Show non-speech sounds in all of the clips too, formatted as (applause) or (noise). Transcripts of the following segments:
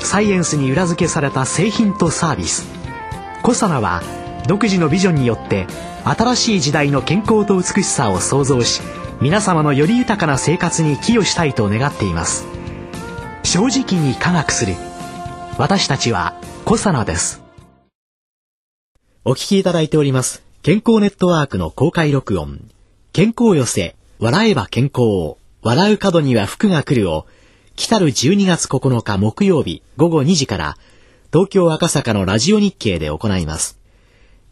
サイエンスに裏付けされた製品とサービス。コサナは独自のビジョンによって新しい時代の健康と美しさを創造し皆様のより豊かな生活に寄与したいと願っています。正直に科学する。私たちはコサナです。お聞きいただいております。健康ネットワークの公開録音。健康寄せ。笑えば健康笑う角には福が来るを。来たる12月9日木曜日午後2時から東京赤坂のラジオ日経で行います。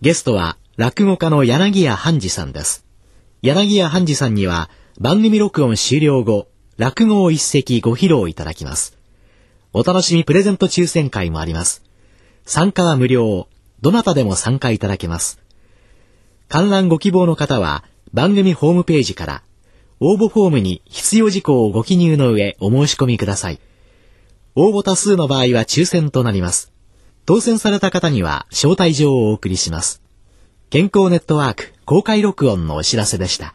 ゲストは落語家の柳家半次さんです。柳家半次さんには番組録音終了後落語を一席ご披露いただきます。お楽しみプレゼント抽選会もあります。参加は無料。どなたでも参加いただけます。観覧ご希望の方は番組ホームページから応募フォームに必要事項をご記入の上お申し込みください。応募多数の場合は抽選となります。当選された方には招待状をお送りします。健康ネットワーク公開録音のお知らせでした。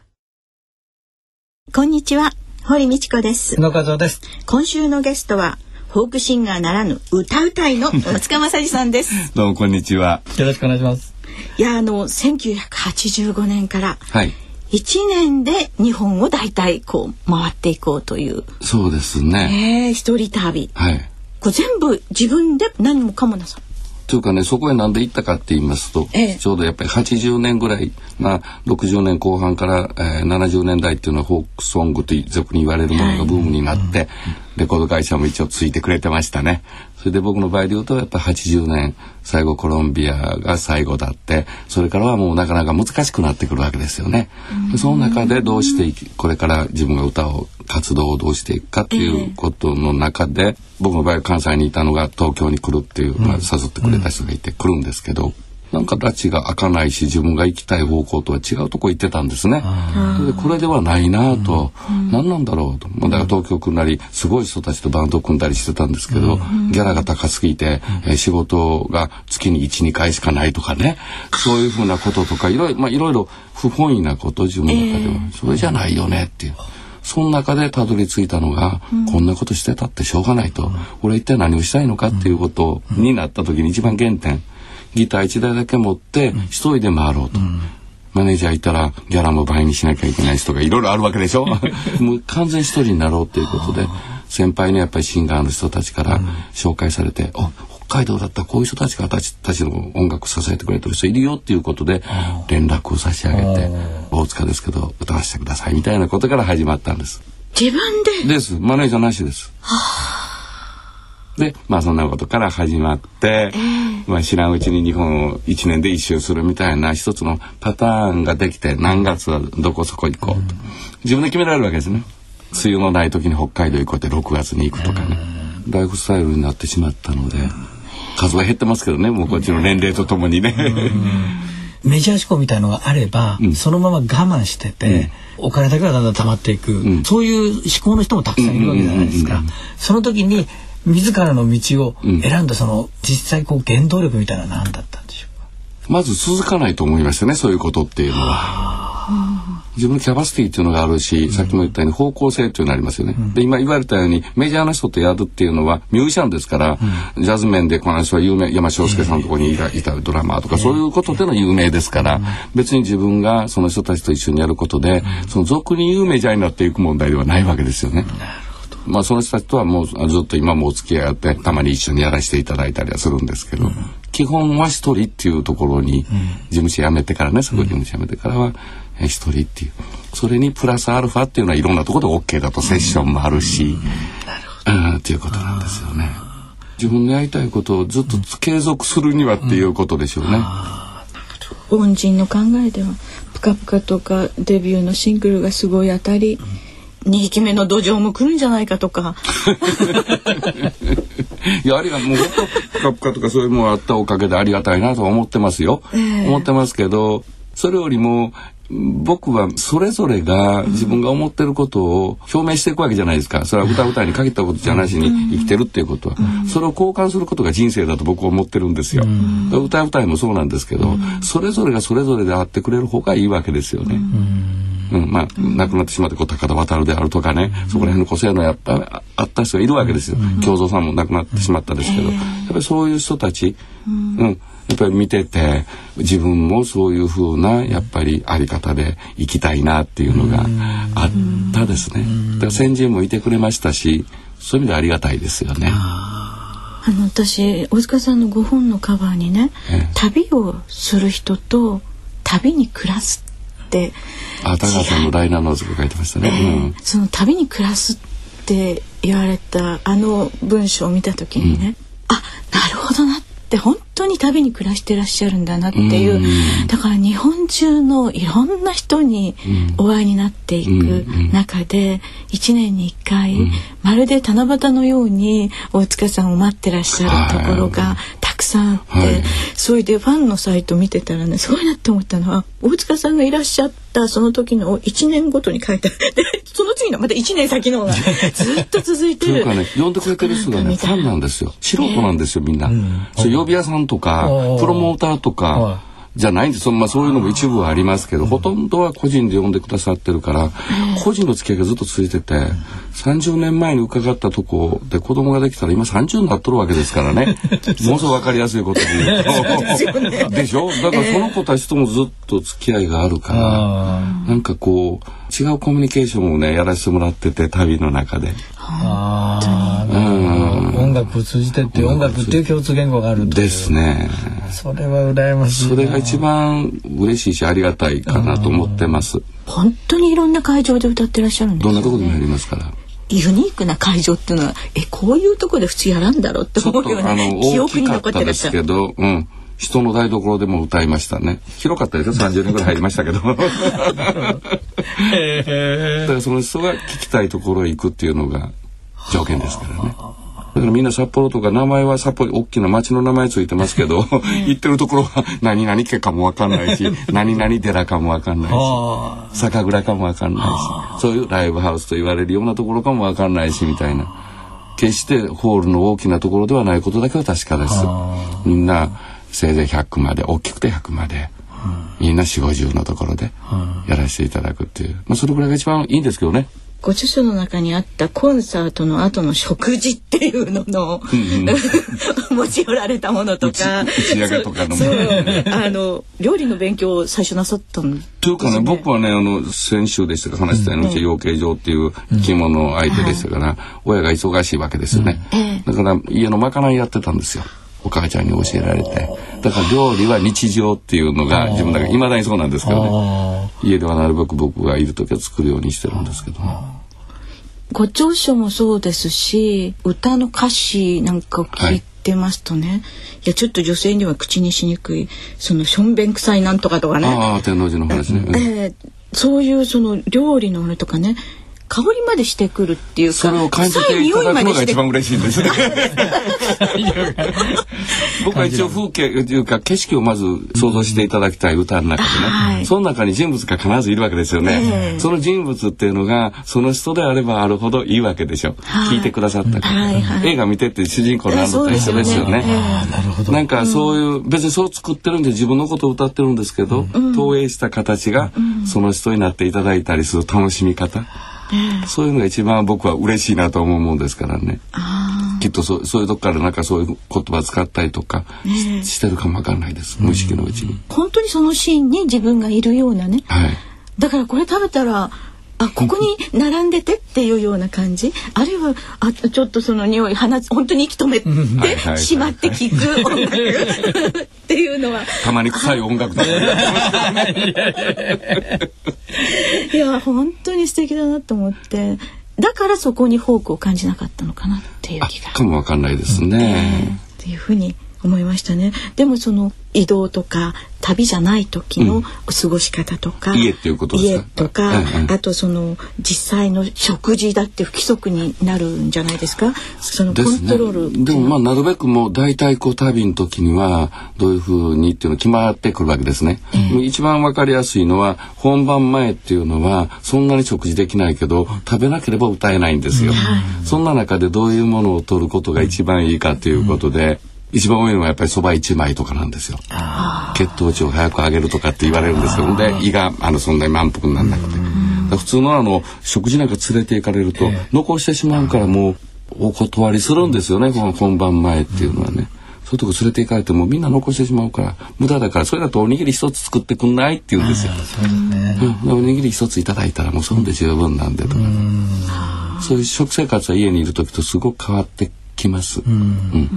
こんにちは、堀道子です。野和夫です。今週のゲストは、フォークシンガーならぬ歌うたいの大塚正治さんです。(laughs) どうもこんにちは。よろしくお願いします。いや、あの、1985年からはい。1年で日本を大体こう回っていこうという、そうですね。えー、一人旅。はい。これ全部自分で何もかもなさん。というかね、そこへなんで行ったかって言いますと、ええちょうどやっぱり80年ぐらい、まあ60年後半から、えー70年代っていうのはフォークソングと俗に言われるものがブームになって、レコード会社も一応ついてくれてましたね。それで僕の場合で言うとやっぱ80年最後コロンビアが最後だってそれからはもうなかなか難しくなってくるわけですよね。でその中でどうしていきこれから自分が歌を活動をどうしていくかっていうことの中で、僕の場合は関西にいたのが東京に来るっていう、まあ、誘ってくれた人がいて来るんですけど。なんか拉致が開かないし自分が行きたい方向とは違うとこ行ってたんですね。でこれではないなぁと、何なんだろうと。まあだから東京来んなりすごい人たちとバンドを組んだりしてたんですけど、ギャラが高すぎて、えー仕事が月に1、2回しかないとかね。そういうふうなこととかいろいろ、まあいろいろ不本意なこと自分の中では、それじゃないよねっていう。その中でたどり着いたのが、こんなことしてたってしょうがないと、俺は一体何をしたいのかっていうことになった時に一番原点ギター1台だけ持って一人で回ろうと。マネージャーいたらギャラも倍にしなきゃいけない人がいろいろあるわけでしょ？(laughs) もう完全一人になろうっていうことで先輩のやっぱりシンガーの人たちから紹介されて「あ北海道だったらこういう人たちが私たちの音楽支えてくれてる人いるよっていうことで連絡を差し上げて「大塚ですけど歌わせてください」みたいなことから始まったんです。自分で？です。マネージャーなしです。でまあそんなことから始まって、まあ、知らんうちに日本を1年で一周するみたいな一つのパターンができて何月はどこそこ行こうと、自分で決められるわけですね。梅雨のない時に北海道行こうって6月に行くとかね、ライフスタイルになってしまったので数は減ってますけどねもうこっちの年齢とともにね。メジャー志向みたいのがあれば、そのまま我慢してて、お金だけがだんだん溜まっていく、そういう思考の人もたくさんいるわけじゃないですか。その時に自らの道を選んだその実際こう原動力みたいなのは何だったんでしょうか？まず続かないと思いましたねそういうことっていうのは。自分のキャパシティっていうのがあるし、さっきも言ったように方向性っていうのがありますよね。で今言われたようにメジャーな人とやるっていうのはミュージシャンですから、ジャズ面でこの人は有名山翔介さんのところにいたいたドラマーとか、そういうことでの有名ですから、別に自分がその人たちと一緒にやることで、その俗に言うメジャーになっていく問題ではないわけですよね。まあその人たちとはもうずっと今もお付き合いあってたまに一緒にやらせていただいたりはするんですけど、基本は一人っていうところに、事務所辞めてからねそこ事務所辞めてからはえ一人っていう。それにプラスアルファっていうのはいろんなところで OK だとセッションもあるし、うん、っていうことなんですよね。自分のやりたいことをずっと継続するにはっていうことでしょうね。恩人の考えでは「ぷかぷか」とかデビューのシングルがすごい当たり2匹目の土壌も来るんじゃないかとか。い (laughs) やありがもうカプカとかそういうものあったおかげでありがたいなと思ってますよ、えー、思ってますけどそれよりも僕はそれぞれが自分が思ってることを表明していくわけじゃないですか。それは歌うたいに限ったことじゃなしに生きてるっていうことは。それを交換することが人生だと僕は思ってるんですよ。歌うたいもそうなんですけどそれぞれがそれぞれであってくれる方がいいわけですよね。うん、まあ亡くなってしまってこう高田渡であるとかねそこら辺の個性のやっぱあった人がいるわけですよ。京三さんも亡くなってしまったですけど。やっぱりそういう人たち、うん。やっぱり見てて自分もそういう風なやっぱりあり方で生きたいなっていうのがあったですね。だから先人もいてくれましたしそういう意味でありがたいですよね。あの私大塚さんのご本のカバーにね、旅をする人と旅に暮らすって。あ高橋さんのダイナノーズが書いてましたね、えーうん、その旅に暮らすって言われたあの文章を見た時にね、うん、あなるほどなって本当に旅に暮らしてらっしゃるんだなっていう、だから日本中のいろんな人にお会いになっていく中で、1年に1回、まるで七夕のように大塚さんを待ってらっしゃるところがたくさんあって、はい、それでファンのサイト見てたらねすごいなって思ったのは大塚さんがいらっしゃったその時の1年ごとに書いてあるでその次のまた1年先のがずっと続いてる。というかね呼んでくれてる人がねファンなんですよ。素人なんですよみんな。うん、そ呼び屋さんとかプロモーターとか。じゃないんです。まあ、そういうのも一部はありますけど、ほとんどは個人で呼んでくださってるから、個人の付き合いがずっと続いてて、30年前に伺ったとこで子供ができたら今30になっとるわけですからね。(laughs) ものすごく分かりやすいことで言うと。でしょ？だからその子たちともずっと付き合いがあるから、なんかこう違うコミュニケーションをねやらせてもらってて旅の中で。あうん、音楽を通じてって音楽っていう共通言語があるですね。それは羨ましい。それが一番嬉しいしありがたいかなと思ってます。本当にいろんな会場で歌ってらっしゃるんです、ね、どんなところでもやりますから。ユニークな会場っていうのはえこういうところで普通やらんだろうって思うような記憶に残ってらっしゃる。けど、うん。人の台所でも歌いましたね広かったですよ30年ぐらい入りましたけどだからその人が聞きたいところへ行くっていうのが条件ですからねだからみんな札幌とか名前は札幌大きな町の名前ついてますけど (laughs) (laughs) 行ってるところは何々家かもわかんないし何々寺かもわかんないし酒蔵かもわかんないしそういうライブハウスと言われるようなところかもわかんないしみたいな。決してホールの大きなところではないことだけは確かです。みんなせいぜい100まで大きくて100まで。みんな4 5 0のところでやらせていただくっていう、まあ、それぐらいが一番いいんですけどね。ご著書の中にあったコンサートの後の食事っていうのの、うんうん、(laughs) 持ち寄られたものとか。あの料理の勉強を最初なさったんというかね。僕はねあの先週でしたか話したように、うち養鶏場っていう生き物相手でしたから、うん。はい、親が忙しいわけですよね、だから家のまかないやってたんですよ。お母ちゃんに教えられて。だから料理は日常っていうのが自分だけいまだにそうなんですけどね。家ではなるべく僕がいる時は作るようにしてるんですけどね。ご長所もそうですし歌の歌詞なんかを聞いてますとね、はい、いやちょっと女性には口にしにくいそのしょんべん臭いなんとかとかね。ああ天王寺の話ね、えー、そういうその料理のあれとかね香りまでしてくるっていうかそれを感じていただくのが一番嬉しいんです。ね (laughs) 僕は一応風景というか景色をまず想像していただきたい歌の中でね、はい、その中に人物が必ずいるわけですよね、えー、その人物っていうのがその人であればあるほどいいわけでしょ、はい、聞いてくださった方、はいはい、映画見てって主人公になるのと一緒ですよね、えー、なんかそういう、うん、別にそう作ってるんで自分のことを歌ってるんですけど、うん、投影した形がその人になっていただいたりする楽しみ方、そういうのが一番僕は嬉しいなと思うもんですからね。きっとそそういうとこからなんかそういう言葉使ったりとかし,、してるかもわかんないです、無意識のうちに。本当にそのシーンに自分がいるようなね。はい、だからこれ食べたらあここに並んでてっていうような感じ。あるいはあちょっとその匂い放つ本当に息止めてしまって聞く。音楽っていうのは。たまに臭い音楽だ (laughs) いや本当に素敵だなと思って。だからそこにフォークを感じなかったのかなっていう気が。かもわかんないですね、っていうふうに思いましたね。でもその移動とか旅じゃない時の過ごし方とか、家っていうことです家とか、あとその実際の食事だって不規則になるんじゃないですか？そのコントロール。で,、もまあなるべくもう大体こう旅の時にはどういうふうにっていうの決まってくるわけですね、えー、一番わかりやすいのは本番前っていうのはそんなに食事できないけど食べなければ歌えないんですよ、そんな中でどういうものを取ることが一番いいかということで、一番多いのはやっぱりそば一枚とかなんですよ。血糖値を早く上げるとかって言われるんですけどで胃があのそんなに満腹にならなくて。普通のあの食事なんか連れて行かれると、残してしまうからもうお断りするんですよね、この本番前っていうのはね。そういうとこ連れて行かれてもみんな残してしまうから無駄だからそれだとおにぎり一つ作ってくんないって言うんですよ。うん、おにぎり一ついただいたらもうそんで十分なんでとか、そういう食生活は家にいる時とすごく変わってきます。うん、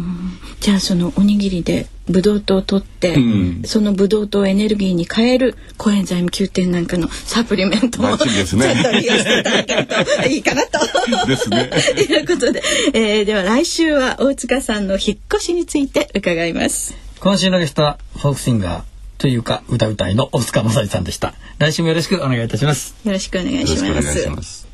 じゃあそのおにぎりでブドウ糖を取って、うん、そのブドウ糖をエネルギーに変えるコエンザイム Q10 なんかのサプリメントを、ですね、ちょっと利用していただけるといいかなと。ですね。と (laughs) いうことで、えー、では来週は大塚さんの引っ越しについて伺います。今週のゲストはフォークシンガーというか歌うたいの大塚正さんでした。来週もよろしくお願いいたします。よろしくお願いします。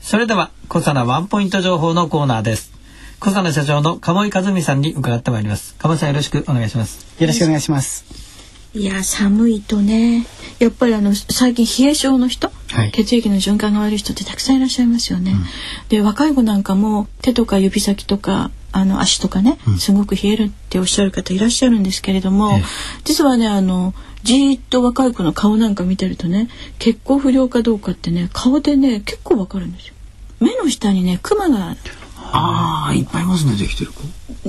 それでは小さなワンポイント情報のコーナーです。小佐野社長の鴨井和美さんに伺ってまいります。鴨井さんよろしくお願いします。よろしくお願いします。いや寒いとね。やっぱりあの最近冷え性の人、はい、血液の循環が悪い人ってたくさんいらっしゃいますよね、うん、で若い子なんかも手とか指先とかあの足とかね、うん、すごく冷えるっておっしゃる方いらっしゃるんですけれども、実はねあのじーっと若い子の顔なんか見てるとね血行不良かどうかってね顔でね結構わかるんですよ。目の下にねクマがああいっぱいいますねできてる子。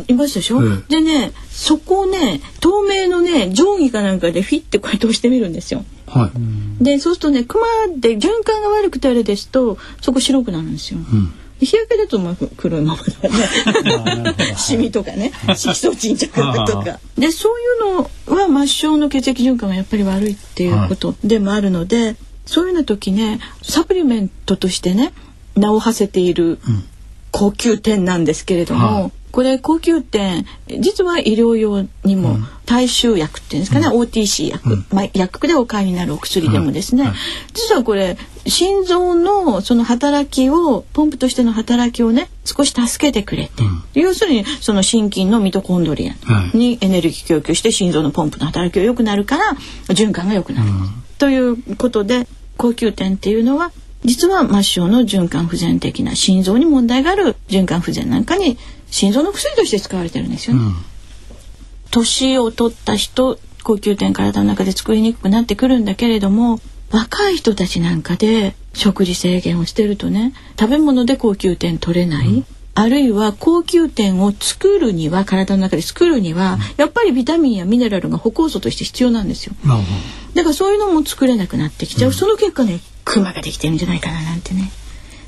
いますでしょ、ええ、でねそこをね透明のね定規かなんかでフィッてこうやって押してみるんですよ。はい、でそうするとねクマで循環が悪くてあれですとそこ白くなるんですよ。うん日焼けだとまあ黒いままだねシミとかね色素沈着とか。でそういうのは末梢の血液循環がやっぱり悪いっていうことでもあるので、はい、そういうような時ねサプリメントとしてね名を馳せている高級店なんですけれども、はい、これ高級店実は医療用にも大衆薬っていうんですかね、うん、OTC 薬、うん、まあ、薬でお買いになるお薬でもですね、はい、実はこれ心臓のその働きをポンプとしての働きをね少し助けてくれて、うん、要するにその心筋のミトコンドリアにエネルギー供給して心臓のポンプの働きが良くなるから循環が良くなる、ということで高級店っていうのは実は末梢の循環不全的な心臓に問題がある循環不全なんかに心臓の薬として使われてるんですよね。年、を取った人高級店体の中で作りにくくなってくるんだけれども若い人たちなんかで食事制限をしてるとね食べ物で高級店取れない、うん、あるいは高級店を作るには体の中で作るには、うん、やっぱりビタミンやミネラルが歩行素として必要なんですよ。だからそういうのも作れなくなってきちゃう、うん、その結果ねクマができてるんじゃないかななんてね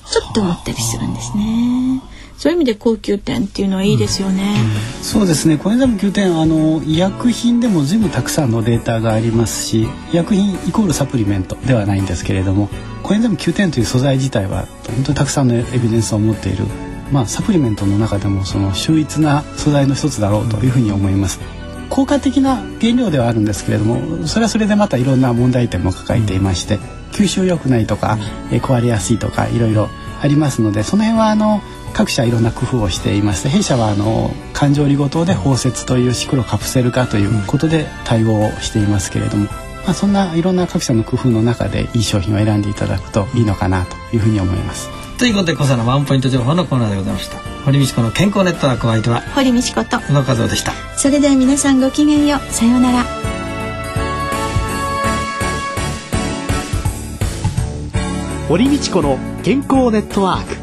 ちょっと思ったりするんですね。そういう意味で高級店っていうのはいいですよね。うん、そうですね。コエンザイム Q10 あの医薬品でも随分たくさんのデータがありますし、医薬品イコールサプリメントではないんですけれども、コエンザイム Q10 という素材自体は本当にたくさんのエビデンスを持っている、まあサプリメントの中でもその秀逸な素材の一つだろうというふうに思います。効果的な原料ではあるんですけれどもそれはそれでまたいろんな問題点も抱えていまして吸収良くないとか、え壊れやすいとかいろいろありますのでその辺はあの各社いろんな工夫をしていまして弊社はあの環状離合糖で包摂というシクロカプセル化ということで対応をしていますけれども、まあ、そんないろんな各社の工夫の中でいい商品を選んでいただくといいのかなというふうに思います。ということで小佐のワンポイント情報のコーナーでございました。堀道子の健康ネットワークお相手は堀道子と宇野和夫でした。それでは皆さんごきげんよう。さようなら。堀道子の健康ネットワーク